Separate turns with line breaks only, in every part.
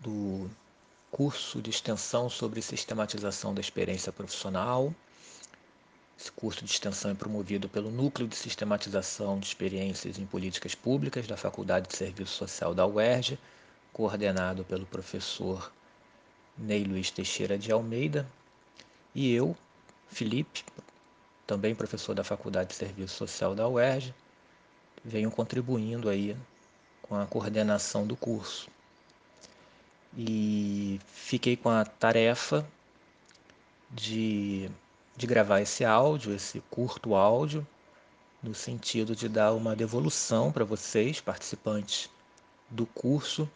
Do curso de extensão sobre sistematização da experiência profissional. Esse curso de extensão é promovido pelo Núcleo de Sistematização de Experiências em Políticas Públicas da Faculdade de Serviço Social da UERJ, coordenado pelo professor Ney Luiz Teixeira de Almeida, e eu, Felipe, também professor da Faculdade de Serviço Social da UERJ, venho contribuindo aí com a coordenação do curso. E fiquei com a tarefa de, de gravar esse áudio, esse curto áudio, no sentido de dar uma devolução para vocês, participantes do curso,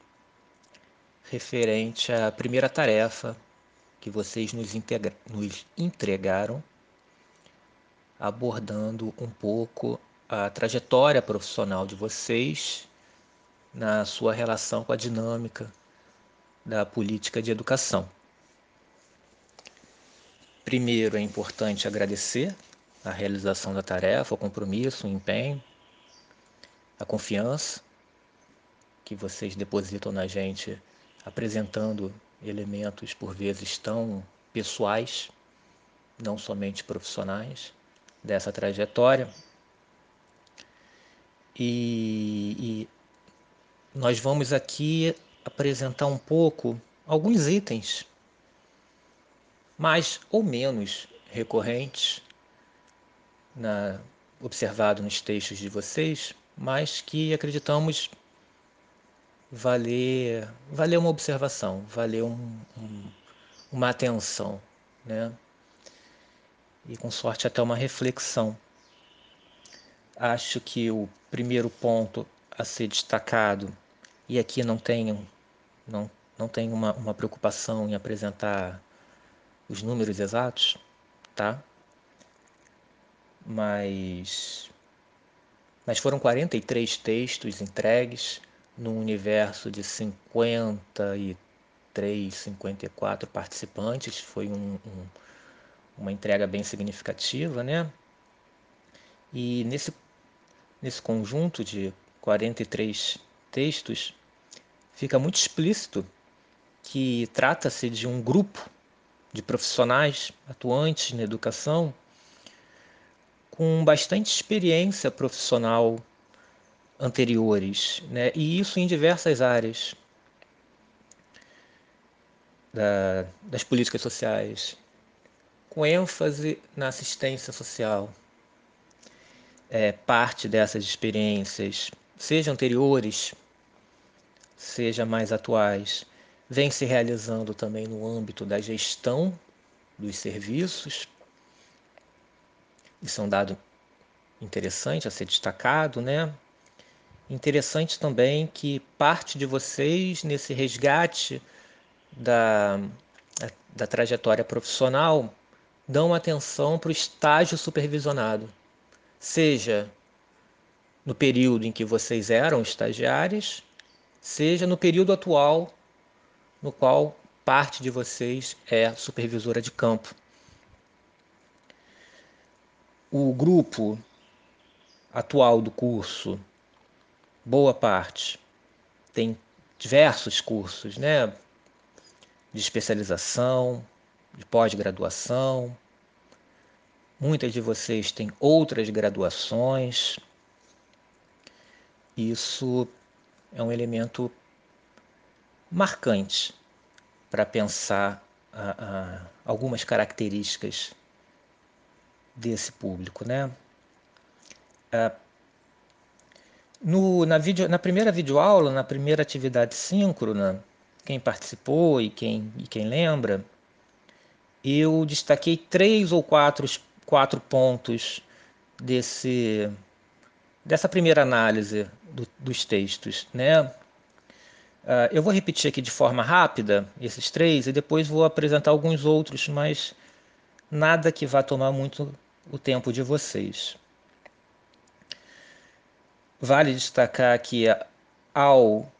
referente à primeira tarefa que vocês nos, nos entregaram, abordando um pouco a trajetória profissional de vocês na sua relação com a dinâmica da política de educação. Primeiro, é importante agradecer a realização da tarefa, o compromisso, o empenho, a confiança que vocês depositam na gente, apresentando elementos por vezes tão pessoais, não somente profissionais, dessa trajetória. E, e nós vamos aqui apresentar um pouco alguns itens mais ou menos recorrentes na, observado nos textos de vocês, mas que acreditamos valer, valer uma observação, valer um, um, uma atenção, né? E com sorte até uma reflexão. Acho que o primeiro ponto a ser destacado, e aqui não tenho, não, não tenho uma, uma preocupação em apresentar os números exatos, tá? Mas, mas foram 43 textos entregues num universo de 53, 54 participantes. Foi um, um, uma entrega bem significativa, né? E nesse, nesse conjunto de 43 textos, fica muito explícito que trata-se de um grupo de profissionais atuantes na educação com bastante experiência profissional anteriores, né? e isso em diversas áreas da, das políticas sociais, com ênfase na assistência social. É, parte dessas experiências seja anteriores, seja mais atuais, vem se realizando também no âmbito da gestão dos serviços. Isso é um dado interessante a ser destacado, né? Interessante também que parte de vocês, nesse resgate da, da trajetória profissional, dão atenção para o estágio supervisionado, seja no período em que vocês eram estagiários, seja no período atual, no qual parte de vocês é supervisora de campo. O grupo atual do curso, boa parte, tem diversos cursos, né? De especialização, de pós-graduação. Muitas de vocês têm outras graduações, isso é um elemento marcante para pensar algumas características desse público, né? no, na, video, na primeira videoaula, na primeira atividade síncrona, quem participou e quem, e quem lembra, eu destaquei três ou quatro, quatro pontos desse, dessa primeira análise do, dos textos, né? Uh, eu vou repetir aqui de forma rápida esses três e depois vou apresentar alguns outros, mas nada que vá tomar muito o tempo de vocês. Vale destacar que ao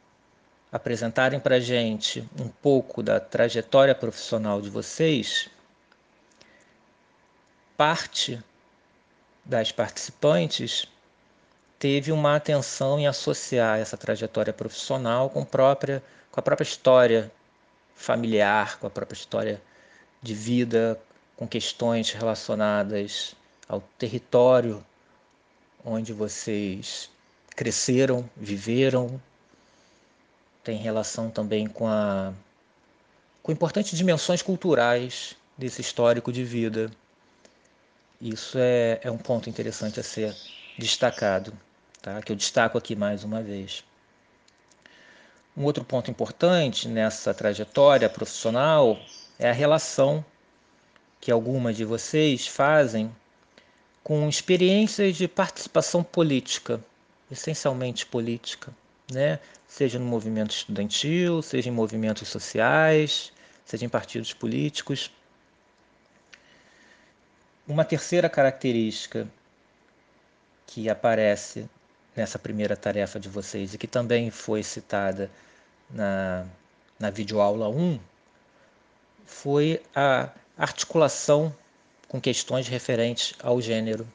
apresentarem para gente um pouco da trajetória profissional de vocês, parte das participantes teve uma atenção em associar essa trajetória profissional com, própria, com a própria história familiar, com a própria história de vida, com questões relacionadas ao território onde vocês cresceram, viveram, tem relação também com, a, com importantes dimensões culturais desse histórico de vida. Isso é, é um ponto interessante a ser destacado, tá? que eu destaco aqui mais uma vez. Um outro ponto importante nessa trajetória profissional é a relação que algumas de vocês fazem com experiências de participação política, essencialmente política, né? seja no movimento estudantil, seja em movimentos sociais, seja em partidos políticos. Uma terceira característica que aparece nessa primeira tarefa de vocês e que também foi citada na, na videoaula 1 foi a articulação com questões referentes ao gênero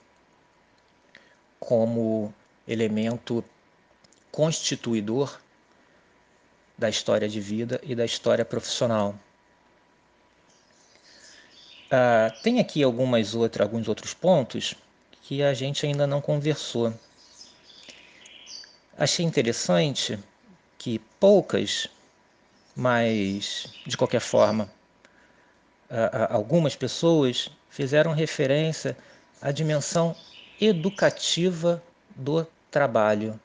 como elemento constituidor da história de vida e da história profissional. Uh, tem aqui algumas outras, alguns outros pontos que a gente ainda não conversou. Achei interessante que poucas, mas de qualquer forma, algumas pessoas fizeram referência à dimensão educativa do trabalho,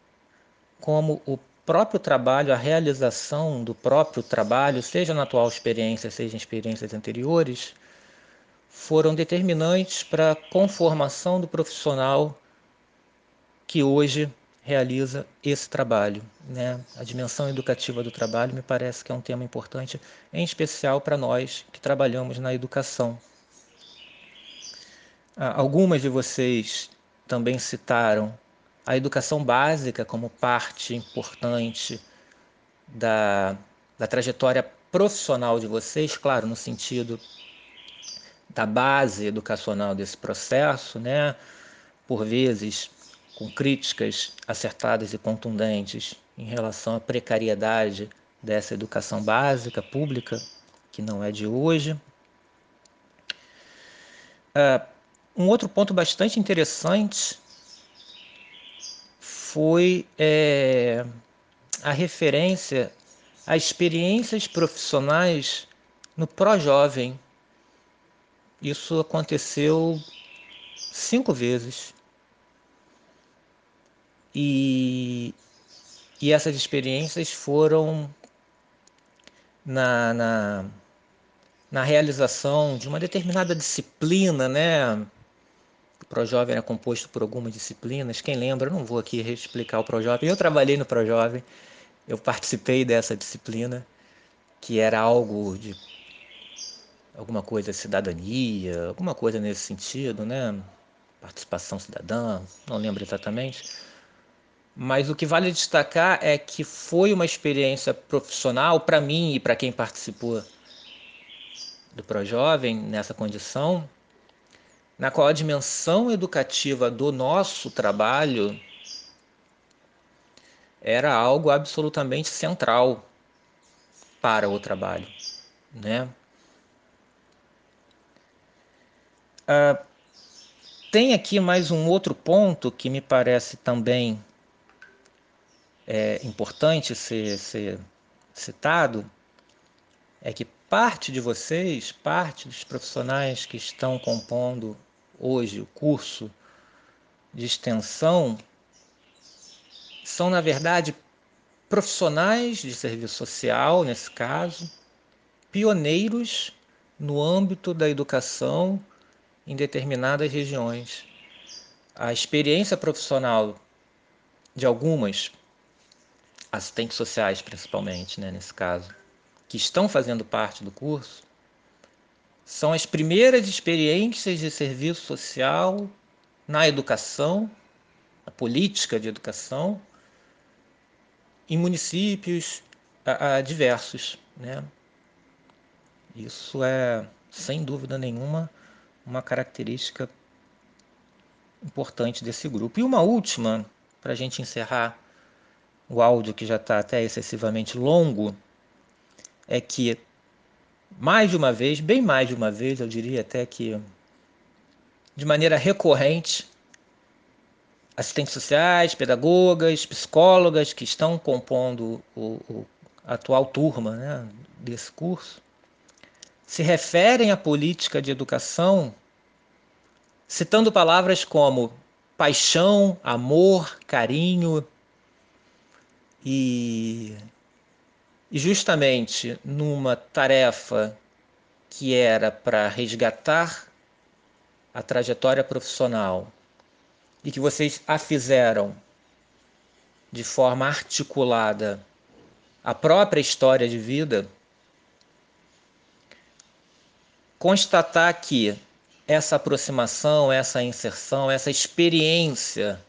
como o próprio trabalho, a realização do próprio trabalho, seja na atual experiência, seja em experiências anteriores, foram determinantes para a conformação do profissional que hoje realiza esse trabalho. Né? A dimensão educativa do trabalho me parece que é um tema importante, em especial para nós que trabalhamos na educação. Ah, algumas de vocês também citaram a educação básica como parte importante da, da trajetória profissional de vocês, claro, no sentido da base educacional desse processo, né? por vezes com críticas acertadas e contundentes em relação à precariedade dessa educação básica pública, que não é de hoje. Uh, um outro ponto bastante interessante foi é, a referência a experiências profissionais no Pró-Jovem. Isso aconteceu cinco vezes. E, e essas experiências foram na, na, na realização de uma determinada disciplina, né? Projovem era composto por algumas disciplinas. Quem lembra, eu não vou aqui explicar o Projovem. Eu trabalhei no Projovem, eu participei dessa disciplina, que era algo de alguma coisa cidadania, alguma coisa nesse sentido, né? Participação cidadã, não lembro exatamente. Mas o que vale destacar é que foi uma experiência profissional para mim e para quem participou do Projovem nessa condição, na qual a dimensão educativa do nosso trabalho era algo absolutamente central para o trabalho, né? Uh, tem aqui mais um outro ponto que me parece também é, importante ser, ser citado, é que parte de vocês, parte dos profissionais que estão compondo hoje o curso de extensão são, na verdade, profissionais de serviço social, nesse caso, pioneiros no âmbito da educação em determinadas regiões. A experiência profissional de algumas assistentes sociais, principalmente, né, nesse caso, que estão fazendo parte do curso, são as primeiras experiências de serviço social na educação, a política de educação, em municípios a, a diversos. Né? Isso é, sem dúvida nenhuma, uma característica importante desse grupo. E uma última para a gente encerrar o áudio que já está até excessivamente longo, é que, mais de uma vez, bem mais de uma vez, eu diria até que de maneira recorrente, assistentes sociais, pedagogas, psicólogas que estão compondo o, o atual turma né, desse curso, se referem à política de educação citando palavras como paixão, amor, carinho e, e justamente numa tarefa que era para resgatar a trajetória profissional e que vocês a fizeram de forma articulada a própria história de vida, constatar que essa aproximação, essa inserção, essa experiência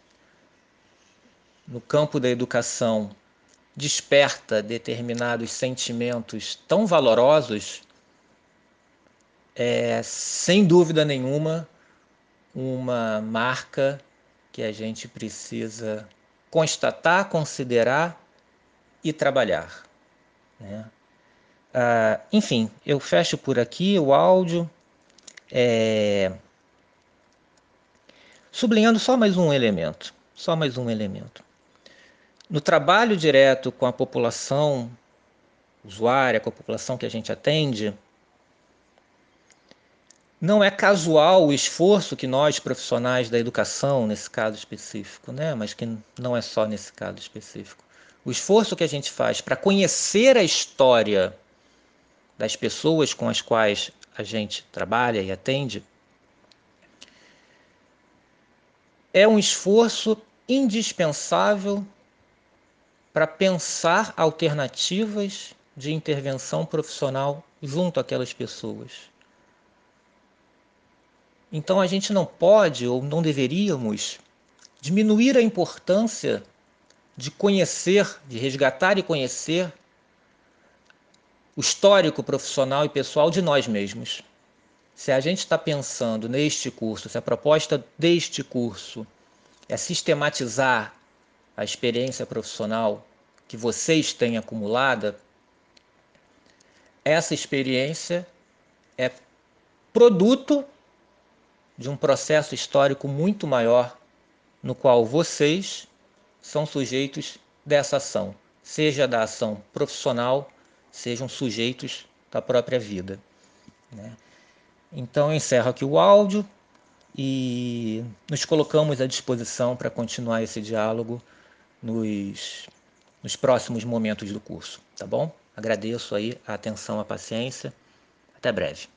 no campo da educação desperta determinados sentimentos tão valorosos, é sem dúvida nenhuma uma marca que a gente precisa constatar, considerar e trabalhar. Né? Ah, enfim, eu fecho por aqui o áudio, é... sublinhando só mais um elemento, só mais um elemento. No trabalho direto com a população usuária, com a população que a gente atende, não é casual o esforço que nós, profissionais da educação, nesse caso específico, né? mas que não é só nesse caso específico, o esforço que a gente faz para conhecer a história das pessoas com as quais a gente trabalha e atende, é um esforço indispensável para pensar alternativas de intervenção profissional junto àquelas pessoas. Então a gente não pode ou não deveríamos diminuir a importância de conhecer, de resgatar e conhecer o histórico profissional e pessoal de nós mesmos. Se a gente está pensando neste curso, se a proposta deste curso é sistematizar a experiência profissional que vocês têm acumulada, essa experiência é produto de um processo histórico muito maior no qual vocês são sujeitos dessa ação, seja da ação profissional, sejam sujeitos da própria vida. Né? Então eu encerro aqui o áudio e nos colocamos à disposição para continuar esse diálogo nos, nos próximos momentos do curso, tá bom? Agradeço aí a atenção, a paciência. Até breve.